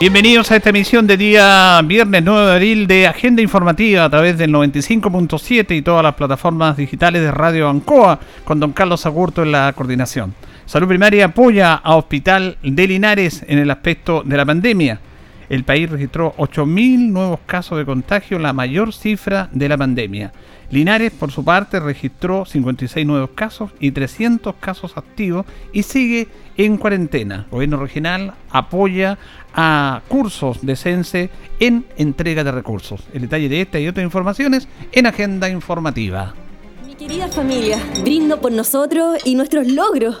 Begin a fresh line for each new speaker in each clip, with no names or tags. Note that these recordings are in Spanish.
Bienvenidos a esta emisión de día viernes 9 de abril de Agenda Informativa a través del 95.7 y todas las plataformas digitales de Radio Ancoa con don Carlos Agurto en la coordinación. Salud Primaria apoya a Hospital de Linares en el aspecto de la pandemia. El país registró 8.000 nuevos casos de contagio, la mayor cifra de la pandemia. Linares, por su parte, registró 56 nuevos casos y 300 casos activos y sigue en cuarentena. El gobierno regional apoya a cursos de CENSE en entrega de recursos. El detalle de esta y otras informaciones en Agenda Informativa.
Mi querida familia, brindo por nosotros y nuestros logros,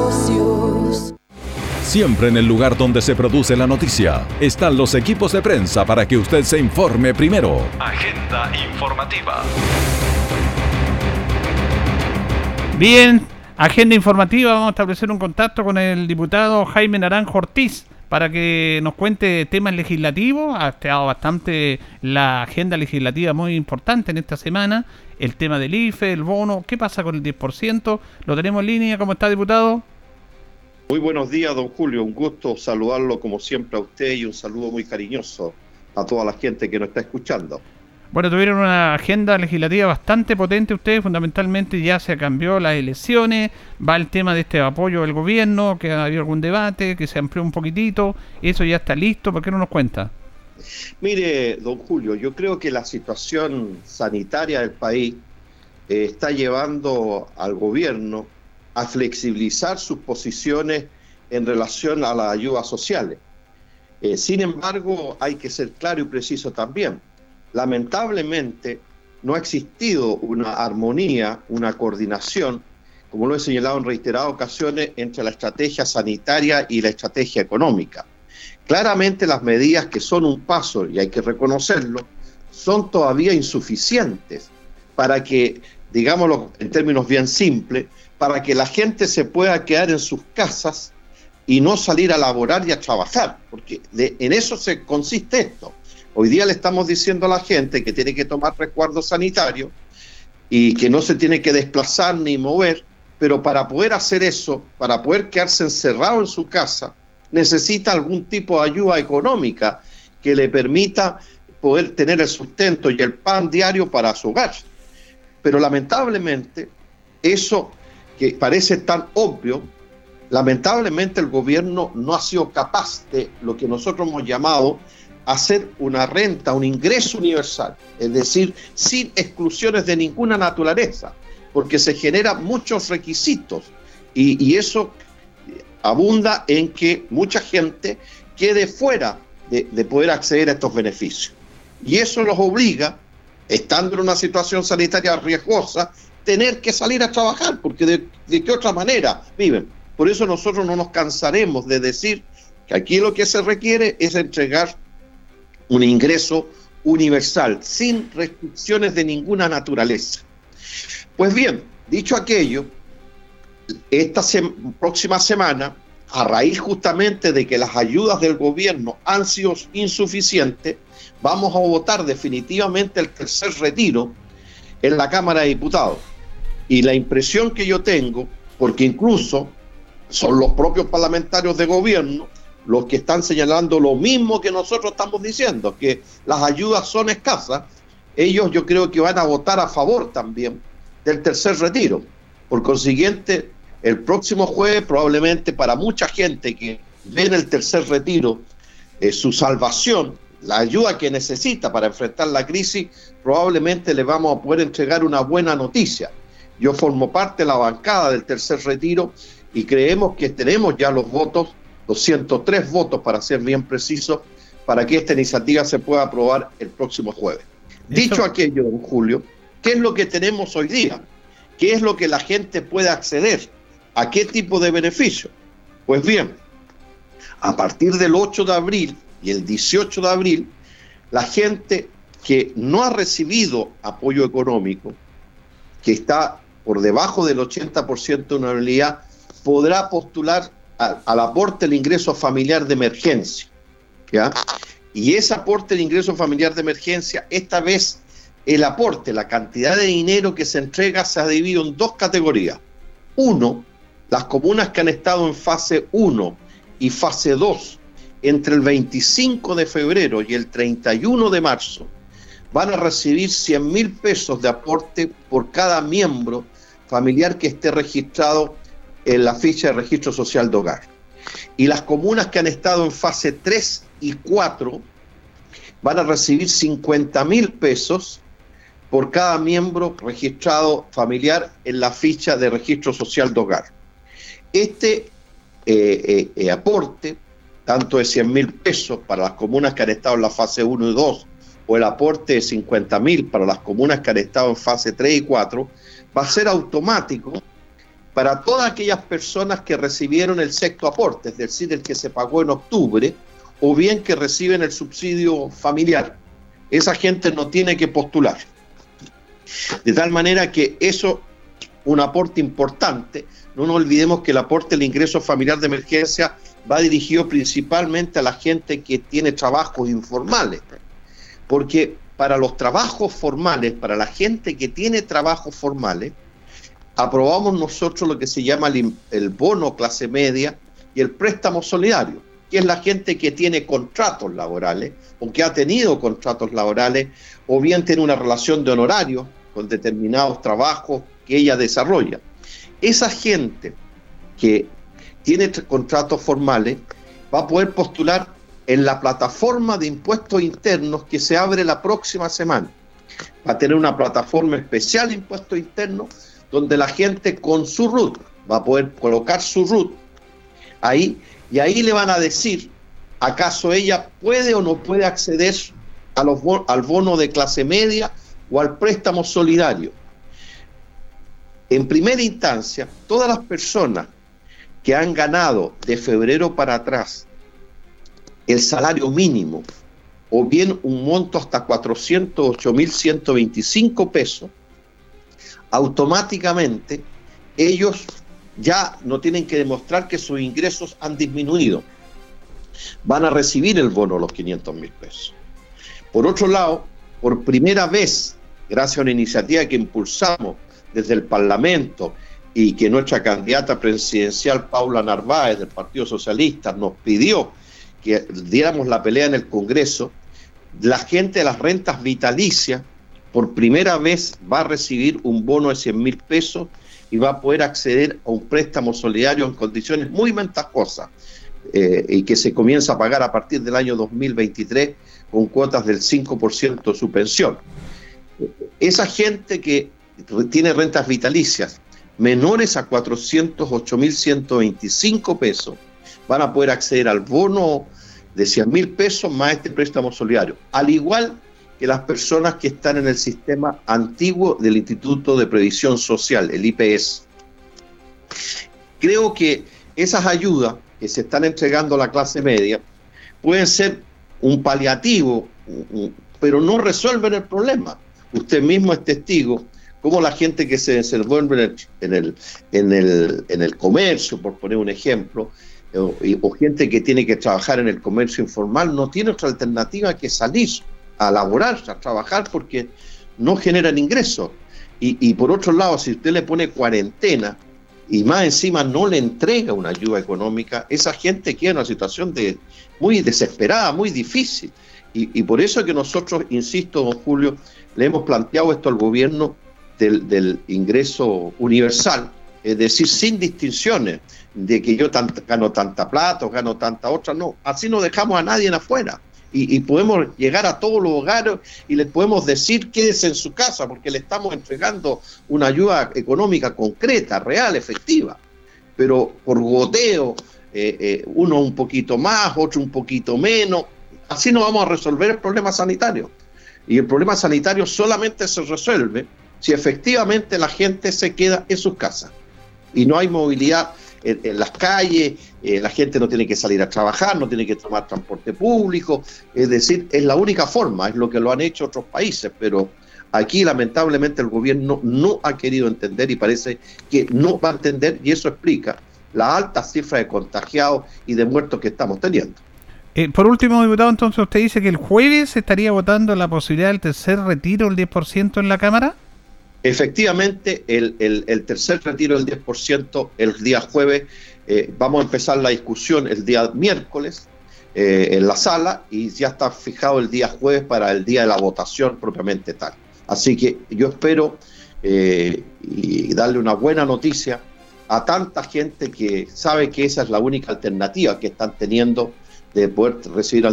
Siempre en el lugar donde se produce la noticia están los equipos de prensa para que usted se informe primero. Agenda informativa.
Bien, agenda informativa. Vamos a establecer un contacto con el diputado Jaime Naranjo Ortiz para que nos cuente temas legislativos. Ha estado bastante la agenda legislativa muy importante en esta semana. El tema del IFE, el bono, ¿qué pasa con el 10%? Lo tenemos en línea. ¿Cómo está, diputado?
Muy buenos días, don Julio. Un gusto saludarlo como siempre a usted y un saludo muy cariñoso a toda la gente que nos está escuchando.
Bueno, tuvieron una agenda legislativa bastante potente ustedes, fundamentalmente ya se cambió las elecciones, va el tema de este apoyo del gobierno, que ha habido algún debate, que se amplió un poquitito, eso ya está listo, ¿por qué no nos cuenta?
Mire, don Julio, yo creo que la situación sanitaria del país eh, está llevando al gobierno a flexibilizar sus posiciones en relación a las ayudas sociales. Eh, sin embargo, hay que ser claro y preciso también lamentablemente no ha existido una armonía, una coordinación, como lo he señalado en reiteradas ocasiones, entre la estrategia sanitaria y la estrategia económica. Claramente las medidas que son un paso, y hay que reconocerlo, son todavía insuficientes para que, digámoslo en términos bien simples, para que la gente se pueda quedar en sus casas y no salir a laborar y a trabajar, porque en eso se consiste esto. Hoy día le estamos diciendo a la gente que tiene que tomar resguardo sanitario y que no se tiene que desplazar ni mover, pero para poder hacer eso, para poder quedarse encerrado en su casa, necesita algún tipo de ayuda económica que le permita poder tener el sustento y el pan diario para su hogar. Pero lamentablemente, eso que parece tan obvio, lamentablemente el gobierno no ha sido capaz de lo que nosotros hemos llamado hacer una renta, un ingreso universal, es decir, sin exclusiones de ninguna naturaleza, porque se generan muchos requisitos y, eso abunda en que mucha gente quede fuera de, poder acceder a estos beneficios. Y eso los obliga, estando en una situación sanitaria riesgosa, tener que salir a trabajar, porque de, qué otra manera viven. Por eso nosotros no nos cansaremos de decir que aquí lo que se requiere es entregar un ingreso universal, sin restricciones de ninguna naturaleza. Pues bien, dicho aquello, esta próxima semana, a raíz justamente de que las ayudas del gobierno han sido insuficientes, vamos a votar definitivamente el tercer retiro en la Cámara de Diputados. Y la impresión que yo tengo, porque incluso son los propios parlamentarios de gobierno los que están señalando lo mismo que nosotros estamos diciendo, que las ayudas son escasas, ellos yo creo que van a votar a favor también del tercer retiro. Por consiguiente, el próximo jueves probablemente para mucha gente que ve en el tercer retiro eh, su salvación, la ayuda que necesita para enfrentar la crisis, probablemente le vamos a poder entregar una buena noticia. Yo formo parte de la bancada del tercer retiro y creemos que tenemos ya los votos, 203 votos para ser bien precisos, para que esta iniciativa se pueda aprobar el próximo jueves. Dicho aquello, don Julio, ¿qué es lo que tenemos hoy día? ¿Qué es lo que la gente puede acceder? ¿A qué tipo de beneficio? Pues bien, a partir del 8 de abril y el 18 de abril, la gente que no ha recibido apoyo económico, que está por debajo del 80% de una realidad, podrá postular al aporte del ingreso familiar de emergencia. ¿ya? Y ese aporte del ingreso familiar de emergencia, esta vez el aporte, la cantidad de dinero que se entrega se ha dividido en dos categorías. Uno, las comunas que han estado en fase 1 y fase 2 entre el 25 de febrero y el 31 de marzo van a recibir 100 mil pesos de aporte por cada miembro familiar que esté registrado en la ficha de registro social de hogar. Y las comunas que han estado en fase 3 y 4 van a recibir 50 mil pesos por cada miembro registrado familiar en la ficha de registro social de hogar. Este eh, eh, eh, aporte, tanto de 100 mil pesos para las comunas que han estado en la fase 1 y 2, o el aporte de 50 mil para las comunas que han estado en fase 3 y 4, va a ser automático para todas aquellas personas que recibieron el sexto aporte, es decir, el que se pagó en octubre, o bien que reciben el subsidio familiar. Esa gente no tiene que postular. De tal manera que eso, un aporte importante, no nos olvidemos que el aporte del ingreso familiar de emergencia va dirigido principalmente a la gente que tiene trabajos informales, porque para los trabajos formales, para la gente que tiene trabajos formales, aprobamos nosotros lo que se llama el, bono clase media y el préstamo solidario, que es la gente que tiene contratos laborales o que ha tenido contratos laborales o bien tiene una relación de honorario con determinados trabajos que ella desarrolla. Esa gente que tiene contratos formales va a poder postular en la plataforma de impuestos internos que se abre la próxima semana. Va a tener una plataforma especial de impuestos internos donde la gente con su RUT va a poder colocar su RUT ahí y ahí le van a decir acaso ella puede o no puede acceder a los, al bono de clase media o al préstamo solidario. En primera instancia, todas las personas que han ganado de febrero para atrás el salario mínimo o bien un monto hasta 408.125 pesos, automáticamente ellos ya no tienen que demostrar que sus ingresos han disminuido. Van a recibir el bono los 500 mil pesos. Por otro lado, por primera vez, gracias a una iniciativa que impulsamos desde el Parlamento y que nuestra candidata presidencial Paula Narváez del Partido Socialista nos pidió que diéramos la pelea en el Congreso, la gente de las rentas vitalicias por primera vez va a recibir un bono de 100 mil pesos y va a poder acceder a un préstamo solidario en condiciones muy ventajosas eh, y que se comienza a pagar a partir del año 2023 con cuotas del 5% de su pensión. Esa gente que tiene rentas vitalicias menores a 408.125 pesos, van a poder acceder al bono de 100 mil pesos más este préstamo solidario, al igual que las personas que están en el sistema antiguo del Instituto de Previsión Social, el IPS. Creo que esas ayudas que se están entregando a la clase media pueden ser un paliativo, pero no resuelven el problema. Usted mismo es testigo cómo la gente que se desenvuelve en el, en el, en el, comercio, por poner un ejemplo, o, gente que tiene que trabajar en el comercio informal, no tiene otra alternativa que salir a laborar, a trabajar, porque no generan ingresos. Y, y por otro lado, si usted le pone cuarentena y más encima no le entrega una ayuda económica, esa gente queda en una situación de, muy desesperada, muy difícil. Y, y por eso que nosotros, insisto, don Julio, le hemos planteado esto al gobierno del, ingreso universal, es decir, sin distinciones de que yo gano tanta plata o gano tanta otra, no, así no dejamos a nadie en afuera. y, podemos llegar a todos los hogares y les podemos decir quédese en su casa porque le estamos entregando una ayuda económica concreta, real, efectiva. Pero por goteo, eh, eh, uno un poquito más, otro un poquito menos, así no vamos a resolver el problema sanitario. Y el problema sanitario solamente se resuelve si efectivamente la gente se queda en sus casas y no hay movilidad en, las calles, eh, la gente no tiene que salir a trabajar, no tiene que tomar transporte público, es decir, es la única forma, es lo que lo han hecho otros países, pero aquí lamentablemente el gobierno no ha querido entender y parece que no va a entender y eso explica la alta cifra de contagiados y de muertos que estamos teniendo.
Eh, por último, diputado, entonces usted dice que el jueves estaría votando la posibilidad del tercer retiro, el 10% en la Cámara.
Efectivamente, el, tercer retiro del 10% el día jueves, eh, vamos a empezar la discusión el día miércoles eh, en la sala y ya está fijado el día jueves para el día de la votación propiamente tal. Así que yo espero eh, y darle una buena noticia a tanta gente que sabe que esa es la única alternativa que están teniendo de poder recibir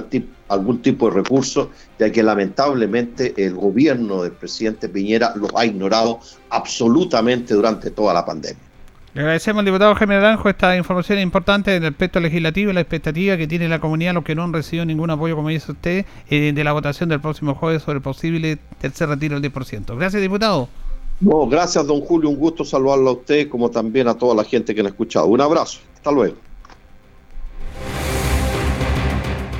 algún tipo de recurso, ya que lamentablemente el gobierno del presidente Piñera los ha ignorado absolutamente durante toda la pandemia.
Le agradecemos al diputado Jaime Naranjo esta información importante del aspecto legislativo y la expectativa que tiene la comunidad, los que no han recibido ningún apoyo, como dice usted, eh, de la votación del próximo jueves sobre el posible tercer retiro del 10%. Gracias, diputado.
No, gracias, don Julio. Un gusto saludarlo a usted, como también a toda la gente que nos ha escuchado. Un abrazo. Hasta luego.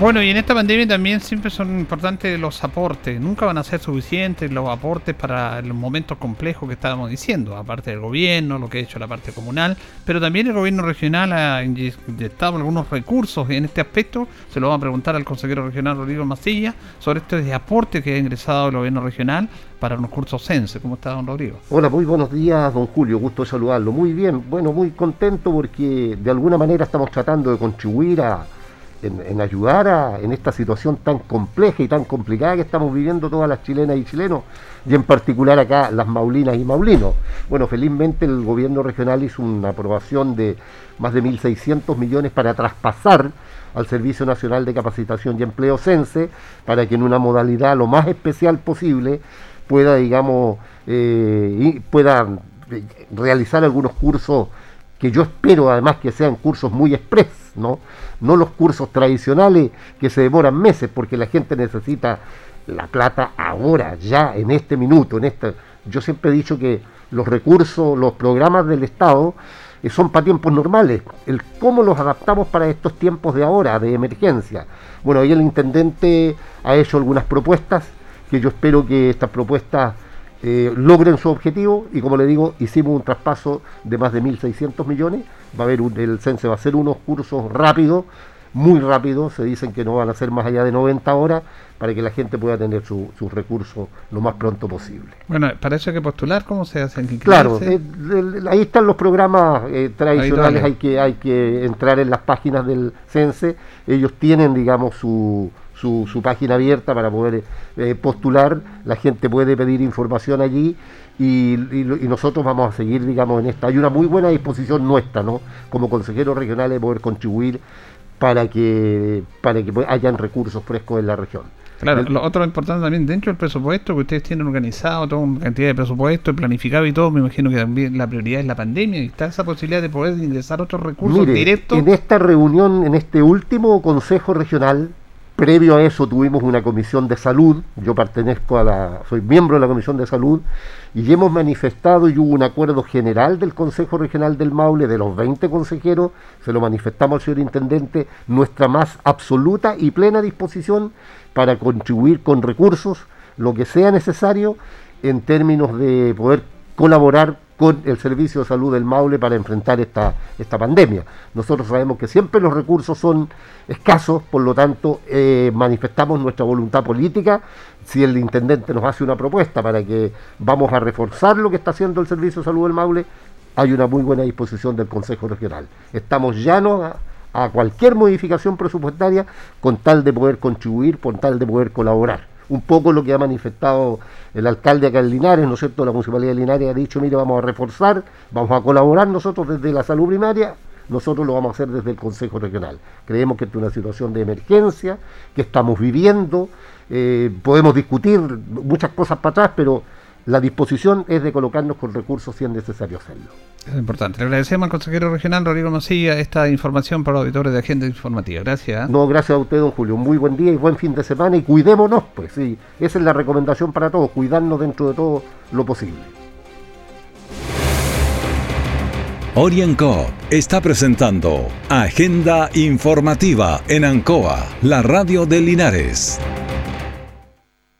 Bueno, y en esta pandemia también siempre son importantes los aportes. Nunca van a ser suficientes los aportes para los momentos complejos que estábamos diciendo, aparte del gobierno, lo que ha hecho la parte comunal, pero también el gobierno regional ha inyectado algunos recursos en este aspecto. Se lo vamos a preguntar al consejero regional Rodrigo Masilla sobre este aporte que ha ingresado el gobierno regional para los cursos CENSE. ¿Cómo está, don Rodrigo?
Hola, muy buenos días, don Julio. Gusto saludarlo. Muy bien, bueno, muy contento porque de alguna manera estamos tratando de contribuir a en, ayudar a, en esta situación tan compleja y tan complicada que estamos viviendo todas las chilenas y chilenos, y en particular acá las maulinas y maulinos. Bueno, felizmente el gobierno regional hizo una aprobación de más de 1.600 millones para traspasar al Servicio Nacional de Capacitación y Empleo CENSE, para que en una modalidad lo más especial posible pueda, digamos, eh, pueda eh, realizar algunos cursos que yo espero además que sean cursos muy express, ¿no? No los cursos tradicionales que se demoran meses porque la gente necesita la plata ahora, ya, en este minuto, en este. Yo siempre he dicho que los recursos, los programas del Estado eh, son para tiempos normales. El cómo los adaptamos para estos tiempos de ahora, de emergencia. Bueno, ahí el intendente ha hecho algunas propuestas que yo espero que estas propuestas eh, logren su objetivo y como le digo, hicimos un traspaso de más de 1.600 millones, va a haber el CENSE va a hacer unos cursos rápidos, muy rápidos, se dicen que no van a ser más allá de 90 horas para que la gente pueda tener sus recursos lo más pronto posible.
Bueno, para eso hay que postular, ¿cómo se hace?
Claro, eh, ahí están los programas eh, tradicionales, hay que, hay que entrar en las páginas del CENSE, ellos tienen, digamos, su su, página abierta para poder eh, postular, la gente puede pedir información allí y, nosotros vamos a seguir, digamos, en esta. Hay una muy buena disposición nuestra, ¿no? Como consejeros regionales de poder contribuir para que, para que hayan recursos frescos en la región.
Claro, lo otro importante también dentro del presupuesto que ustedes tienen organizado, toda una cantidad de presupuesto planificado y todo, me imagino que también la prioridad es la pandemia y está esa posibilidad de poder ingresar otros recursos directos.
En esta reunión, en este último consejo regional, Previo a eso tuvimos una comisión de salud, yo pertenezco a la, soy miembro de la comisión de salud, y hemos manifestado y hubo un acuerdo general del Consejo Regional del Maule, de los 20 consejeros, se lo manifestamos al señor Intendente, nuestra más absoluta y plena disposición para contribuir con recursos, lo que sea necesario, en términos de poder colaborar con el Servicio de Salud del Maule para enfrentar esta, esta pandemia. Nosotros sabemos que siempre los recursos son escasos, por lo tanto eh, manifestamos nuestra voluntad política. Si el intendente nos hace una propuesta para que vamos a reforzar lo que está haciendo el Servicio de Salud del Maule, hay una muy buena disposición del Consejo Regional. Estamos llanos a, a cualquier modificación presupuestaria con tal de poder contribuir, con tal de poder colaborar un poco lo que ha manifestado el alcalde acá en Linares, ¿no es cierto? La municipalidad de Linares ha dicho, mire, vamos a reforzar, vamos a colaborar nosotros desde la salud primaria, nosotros lo vamos a hacer desde el Consejo Regional. Creemos que es una situación de emergencia que estamos viviendo, eh, podemos discutir muchas cosas para atrás, pero la disposición es de colocarnos con recursos si es necesario hacerlo.
Es importante. Le agradecemos al consejero regional Rodrigo Mosilla esta información para los auditores de Agenda Informativa. Gracias.
No, gracias a usted, don Julio. Muy buen día y buen fin de semana y cuidémonos, pues sí. Esa es la recomendación para todos, cuidarnos dentro de todo lo posible.
Orienco está presentando Agenda Informativa en Ancoa, la radio de Linares.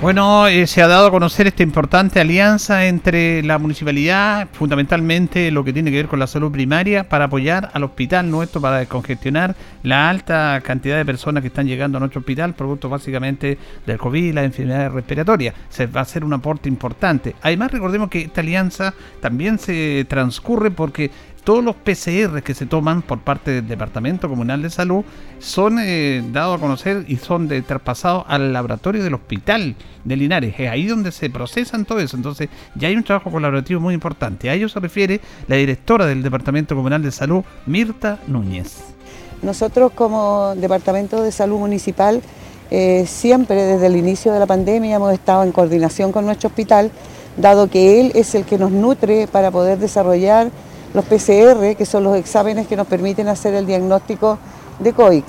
Bueno, eh, se ha dado a conocer esta importante alianza entre la municipalidad, fundamentalmente lo que tiene que ver con la salud primaria, para apoyar al hospital nuestro, para descongestionar la alta cantidad de personas que están llegando a nuestro hospital, producto básicamente del COVID las enfermedades respiratorias. Se va a hacer un aporte importante. Además, recordemos que esta alianza también se transcurre porque todos los PCR que se toman por parte del Departamento Comunal de Salud son eh, dados a conocer y son de, traspasados al laboratorio del Hospital de Linares. Es ahí donde se procesan todo eso. Entonces ya hay un trabajo colaborativo muy importante. A ello se refiere la directora del Departamento Comunal de Salud, Mirta Núñez.
Nosotros como Departamento de Salud Municipal eh, siempre desde el inicio de la pandemia hemos estado en coordinación con nuestro hospital, dado que él es el que nos nutre para poder desarrollar los PCR, que son los exámenes que nos permiten hacer el diagnóstico de COVID.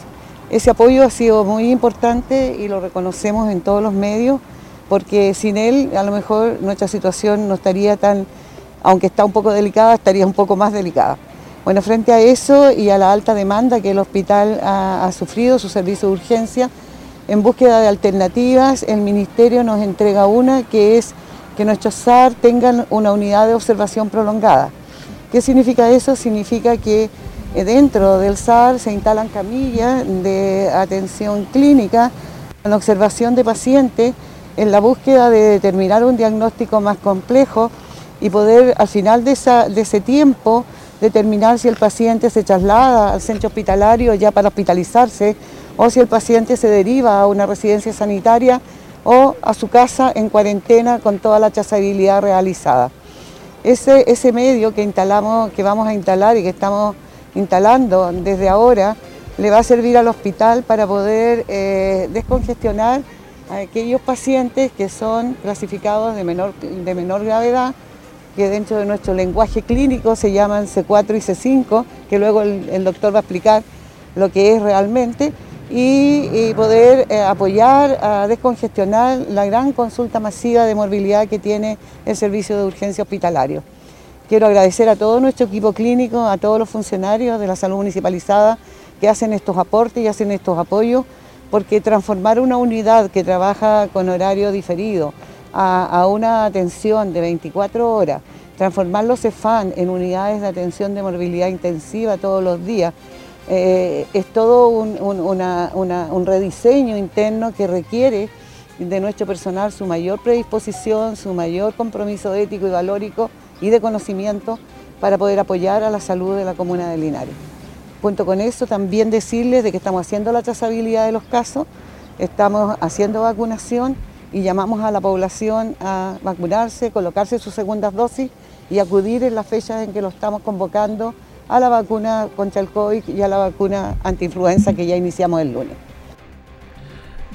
Ese apoyo ha sido muy importante y lo reconocemos en todos los medios, porque sin él a lo mejor nuestra situación no estaría tan, aunque está un poco delicada, estaría un poco más delicada. Bueno, frente a eso y a la alta demanda que el hospital ha, ha sufrido, su servicio de urgencia, en búsqueda de alternativas, el Ministerio nos entrega una que es que nuestros SAR tengan una unidad de observación prolongada. ¿Qué significa eso? Significa que eh, dentro del SAR se instalan camillas de atención clínica con observación de pacientes en la búsqueda de determinar un diagnóstico más complejo y poder al final de, ese tiempo determinar si el paciente se traslada al centro hospitalario ya para hospitalizarse o si el paciente se deriva a una residencia sanitaria o a su casa en cuarentena con toda la trazabilidad realizada. Ese, ese medio que instalamos, que vamos a instalar y que estamos instalando desde ahora, le va a servir al hospital para poder eh, descongestionar a aquellos pacientes que son clasificados de menor, de menor gravedad, que dentro de nuestro lenguaje clínico se llaman C4 y C5, que luego el doctor va a explicar lo que es realmente, y, poder eh, apoyar a descongestionar la gran consulta masiva de morbilidad que tiene el servicio de urgencia hospitalario. Quiero agradecer a todo nuestro equipo clínico, a todos los funcionarios de la salud municipalizada que hacen estos aportes y hacen estos apoyos, porque transformar una unidad que trabaja con horario diferido a, una atención de 24 horas, transformar los CEFAN en unidades de atención de morbilidad intensiva todos los días, eh, es todo un, rediseño interno que requiere de nuestro personal su mayor predisposición, su mayor compromiso ético y valórico y de conocimiento para poder apoyar a la salud de la comuna de Linares. Junto con eso, también decirles de que estamos haciendo la trazabilidad de los casos, estamos haciendo vacunación y llamamos a la población a vacunarse, colocarse sus segundas dosis y acudir en las fechas en que lo estamos convocando a la vacuna contra el COVID y a la vacuna antiinfluenza que ya iniciamos el lunes.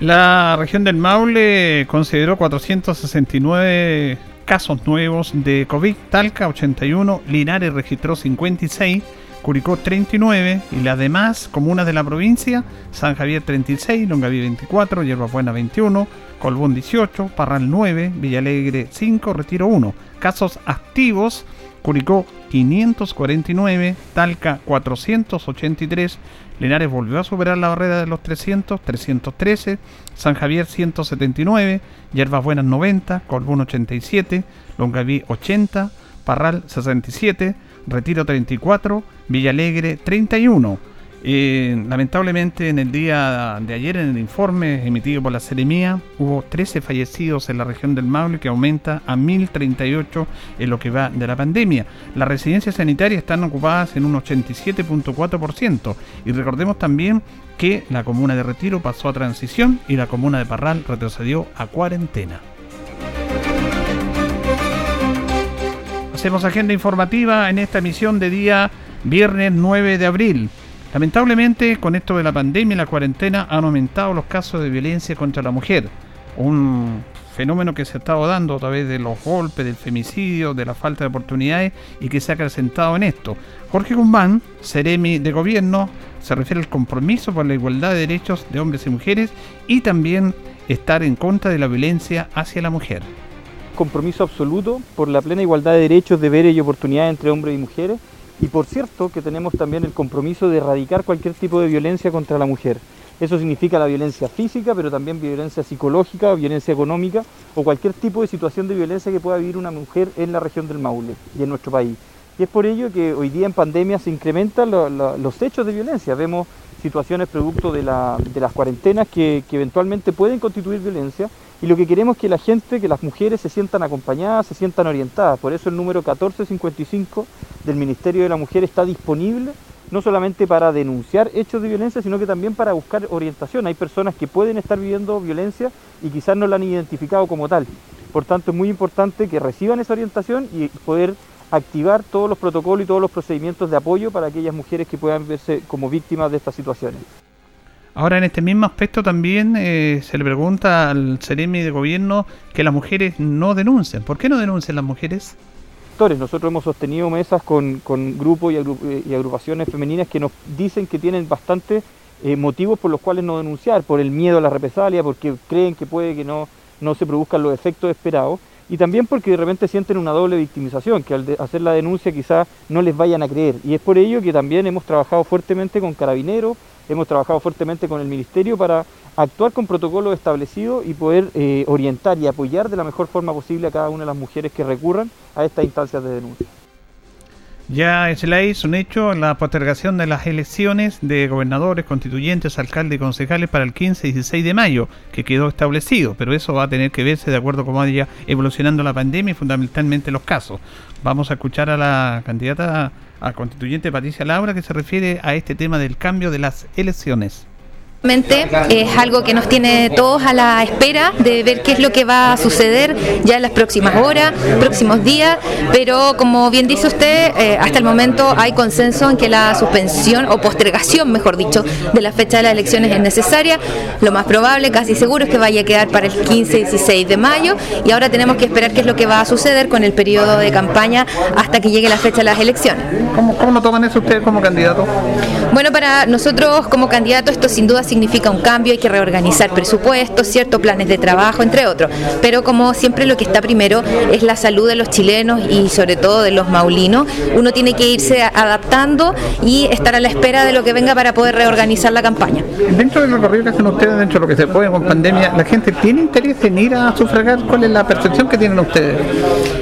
La región del Maule consideró 469 casos nuevos de COVID, Talca 81, Linares registró 56, Curicó 39 y las demás comunas de la provincia, San Javier 36, Longaví 24, Yerba Buena 21, Colbún 18, Parral 9, Villalegre 5, Retiro 1. Casos activos, Curicó 549, Talca 483, Linares volvió a superar la barrera de los 300, 313, San Javier 179, Yerbas Buenas 90, Colbún 87, Longaví 80, Parral 67, Retiro 34, Villalegre 31. Lamentablemente en el día de ayer en el informe emitido por la Seremía hubo 13 fallecidos en la región del Maule que aumenta a 1038 en lo que va de la pandemia. Las residencias sanitarias están ocupadas en un 87.4% y recordemos también que la comuna de Retiro pasó a transición y la comuna de Parral retrocedió a cuarentena. Hacemos agenda informativa en esta emisión de día viernes 9 de abril. Lamentablemente, con esto de la pandemia y la cuarentena han aumentado los casos de violencia contra la mujer. Un fenómeno que se ha estado dando a través de los golpes, del femicidio, de la falta de oportunidades y que se ha acrecentado en esto. Jorge Guzmán, Ceremi de Gobierno, se refiere al compromiso por la igualdad de derechos de hombres y mujeres y también estar en contra de la violencia hacia la mujer.
Compromiso absoluto por la plena igualdad de derechos, deberes y oportunidades entre hombres y mujeres y por cierto que tenemos también el compromiso de erradicar cualquier tipo de violencia contra la mujer. Eso significa la violencia física, pero también violencia psicológica, violencia económica o cualquier tipo de situación de violencia que pueda vivir una mujer en la región del Maule y en nuestro país. Y es por ello que hoy día en pandemia se incrementan los hechos de violencia. Vemos situaciones producto de, las cuarentenas que eventualmente pueden constituir violencia y lo que queremos es que la gente, que las mujeres se sientan acompañadas, se sientan orientadas. Por eso el número 1455 del Ministerio de la Mujer está disponible no solamente para denunciar hechos de violencia, sino que también para buscar orientación. Hay personas que pueden estar viviendo violencia y quizás no la han identificado como tal. Por tanto, es muy importante que reciban esa orientación y poder activar todos los protocolos y todos los procedimientos de apoyo para aquellas mujeres que puedan verse como víctimas de estas situaciones.
Ahora, en este mismo aspecto también eh, se le pregunta al Ceremi de Gobierno que las mujeres no denuncian. ¿Por qué no denuncian las mujeres?
Nosotros hemos sostenido mesas con, grupos y, agrupaciones femeninas que nos dicen que tienen bastantes eh, motivos por los cuales no denunciar, por el miedo a la represalia, porque creen que puede que no, no se produzcan los efectos esperados y también porque de repente sienten una doble victimización, que al hacer la denuncia quizás no les vayan a creer. Y es por ello que también hemos trabajado fuertemente con carabineros, hemos trabajado fuertemente con el Ministerio para actuar con protocolos establecidos y poder eh, orientar y apoyar de la mejor forma posible a cada una de las mujeres que recurran a estas instancias de denuncia.
Ya es la un hecho la postergación de las elecciones de gobernadores, constituyentes, alcaldes y concejales para el 15 y 16 de mayo, que quedó establecido, pero eso va a tener que verse de acuerdo a cómo vaya evolucionando la pandemia y fundamentalmente los casos. Vamos a escuchar a la candidata a constituyente Patricia Laura que se refiere a este tema del cambio de las elecciones.
Es algo que nos tiene todos a la espera de ver qué es lo que va a suceder ya en las próximas horas, próximos días, pero como bien dice usted, eh, hasta el momento hay consenso en que la suspensión o postergación, mejor dicho, de la fecha de las elecciones es necesaria. Lo más probable, casi seguro, es que vaya a quedar para el 15 y 16 de mayo y ahora tenemos que esperar qué es lo que va a suceder con el periodo de campaña hasta que llegue la fecha de las elecciones.
¿Cómo, cómo lo toman eso ustedes como candidato?
Bueno, para nosotros como candidato esto sin duda significa un cambio, hay que reorganizar presupuestos, ciertos planes de trabajo, entre otros. Pero como siempre lo que está primero es la salud de los chilenos y sobre todo de los maulinos, uno tiene que irse adaptando y estar a la espera de lo que venga para poder reorganizar la campaña.
Dentro del recorrido que hacen ustedes, dentro de lo que se puede con pandemia, ¿la gente tiene interés en ir a sufragar? ¿Cuál es la percepción que tienen ustedes?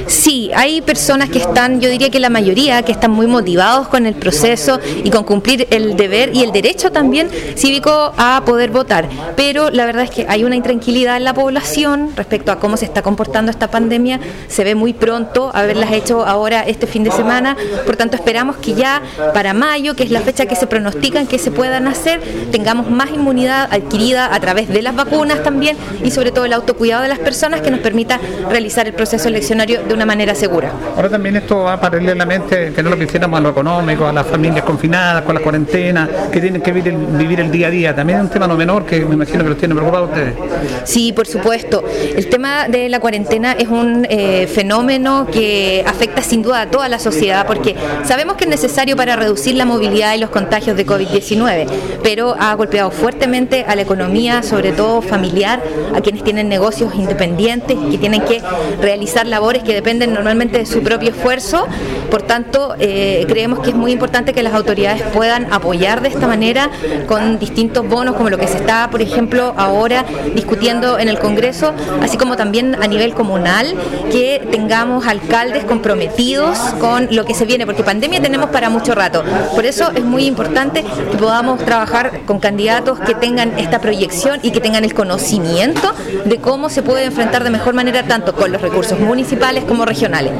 Sí, hay personas que están, yo diría que la mayoría, que están muy motivados con el proceso y con cumplir el deber y el derecho también cívico a poder votar. Pero la verdad es que hay una intranquilidad en la población respecto a cómo se está comportando esta pandemia. Se ve muy pronto haberlas hecho ahora este fin de semana. Por tanto, esperamos que ya para mayo, que es la fecha que se pronostican que se puedan hacer, tengamos más inmunidad adquirida a través de las vacunas también y sobre todo el autocuidado de las personas que nos permita realizar el proceso eleccionario de una manera segura.
Ahora también esto va paralelamente, que no lo quisiéramos a lo económico, a las familias confinadas, con la cuarentena, que tienen que vivir el, vivir el día a día. También es un tema no menor que me imagino que los tiene preocupados ustedes.
Sí, por supuesto. El tema de la cuarentena es un eh, fenómeno que afecta sin duda a toda la sociedad, porque sabemos que es necesario para reducir la movilidad y los contagios de COVID-19, pero ha golpeado fuertemente a la economía, sobre todo familiar, a quienes tienen negocios independientes, que tienen que realizar labores que dependen normalmente de su propio esfuerzo. Por tanto, eh, creemos que es muy importante que las autoridades puedan apoyar de esta manera con distintos como lo que se está, por ejemplo, ahora discutiendo en el Congreso, así como también a nivel comunal, que tengamos alcaldes comprometidos con lo que se viene, porque pandemia tenemos para mucho rato. Por eso es muy importante que podamos trabajar con candidatos que tengan esta proyección y que tengan el conocimiento de cómo se puede enfrentar de mejor manera tanto con los recursos municipales como regionales.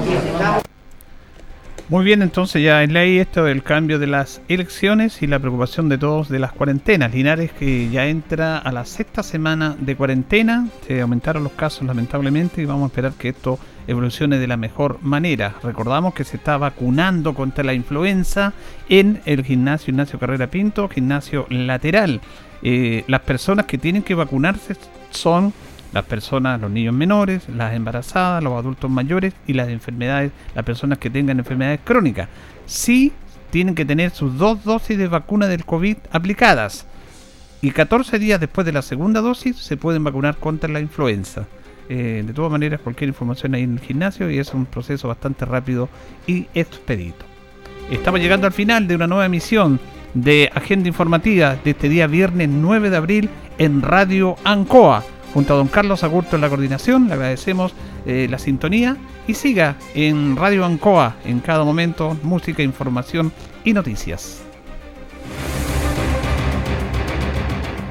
Muy bien, entonces ya en ley esto del cambio de las elecciones y la preocupación de todos de las cuarentenas. Linares que ya entra a la sexta semana de cuarentena, se aumentaron los casos lamentablemente y vamos a esperar que esto evolucione de la mejor manera. Recordamos que se está vacunando contra la influenza en el gimnasio Ignacio Carrera Pinto, gimnasio lateral. Eh, las personas que tienen que vacunarse son las personas, los niños menores, las embarazadas, los adultos mayores y las enfermedades, las personas que tengan enfermedades crónicas. Sí tienen que tener sus dos dosis de vacuna del COVID aplicadas. Y 14 días después de la segunda dosis se pueden vacunar contra la influenza. Eh, de todas maneras, cualquier información ahí en el gimnasio y es un proceso bastante rápido y expedito. Estamos llegando al final de una nueva emisión de Agenda Informativa de este día viernes 9 de abril en Radio Ancoa junto a don Carlos Agurto en la coordinación. Le agradecemos eh, la sintonía y siga en Radio Ancoa en cada momento, música, información y noticias.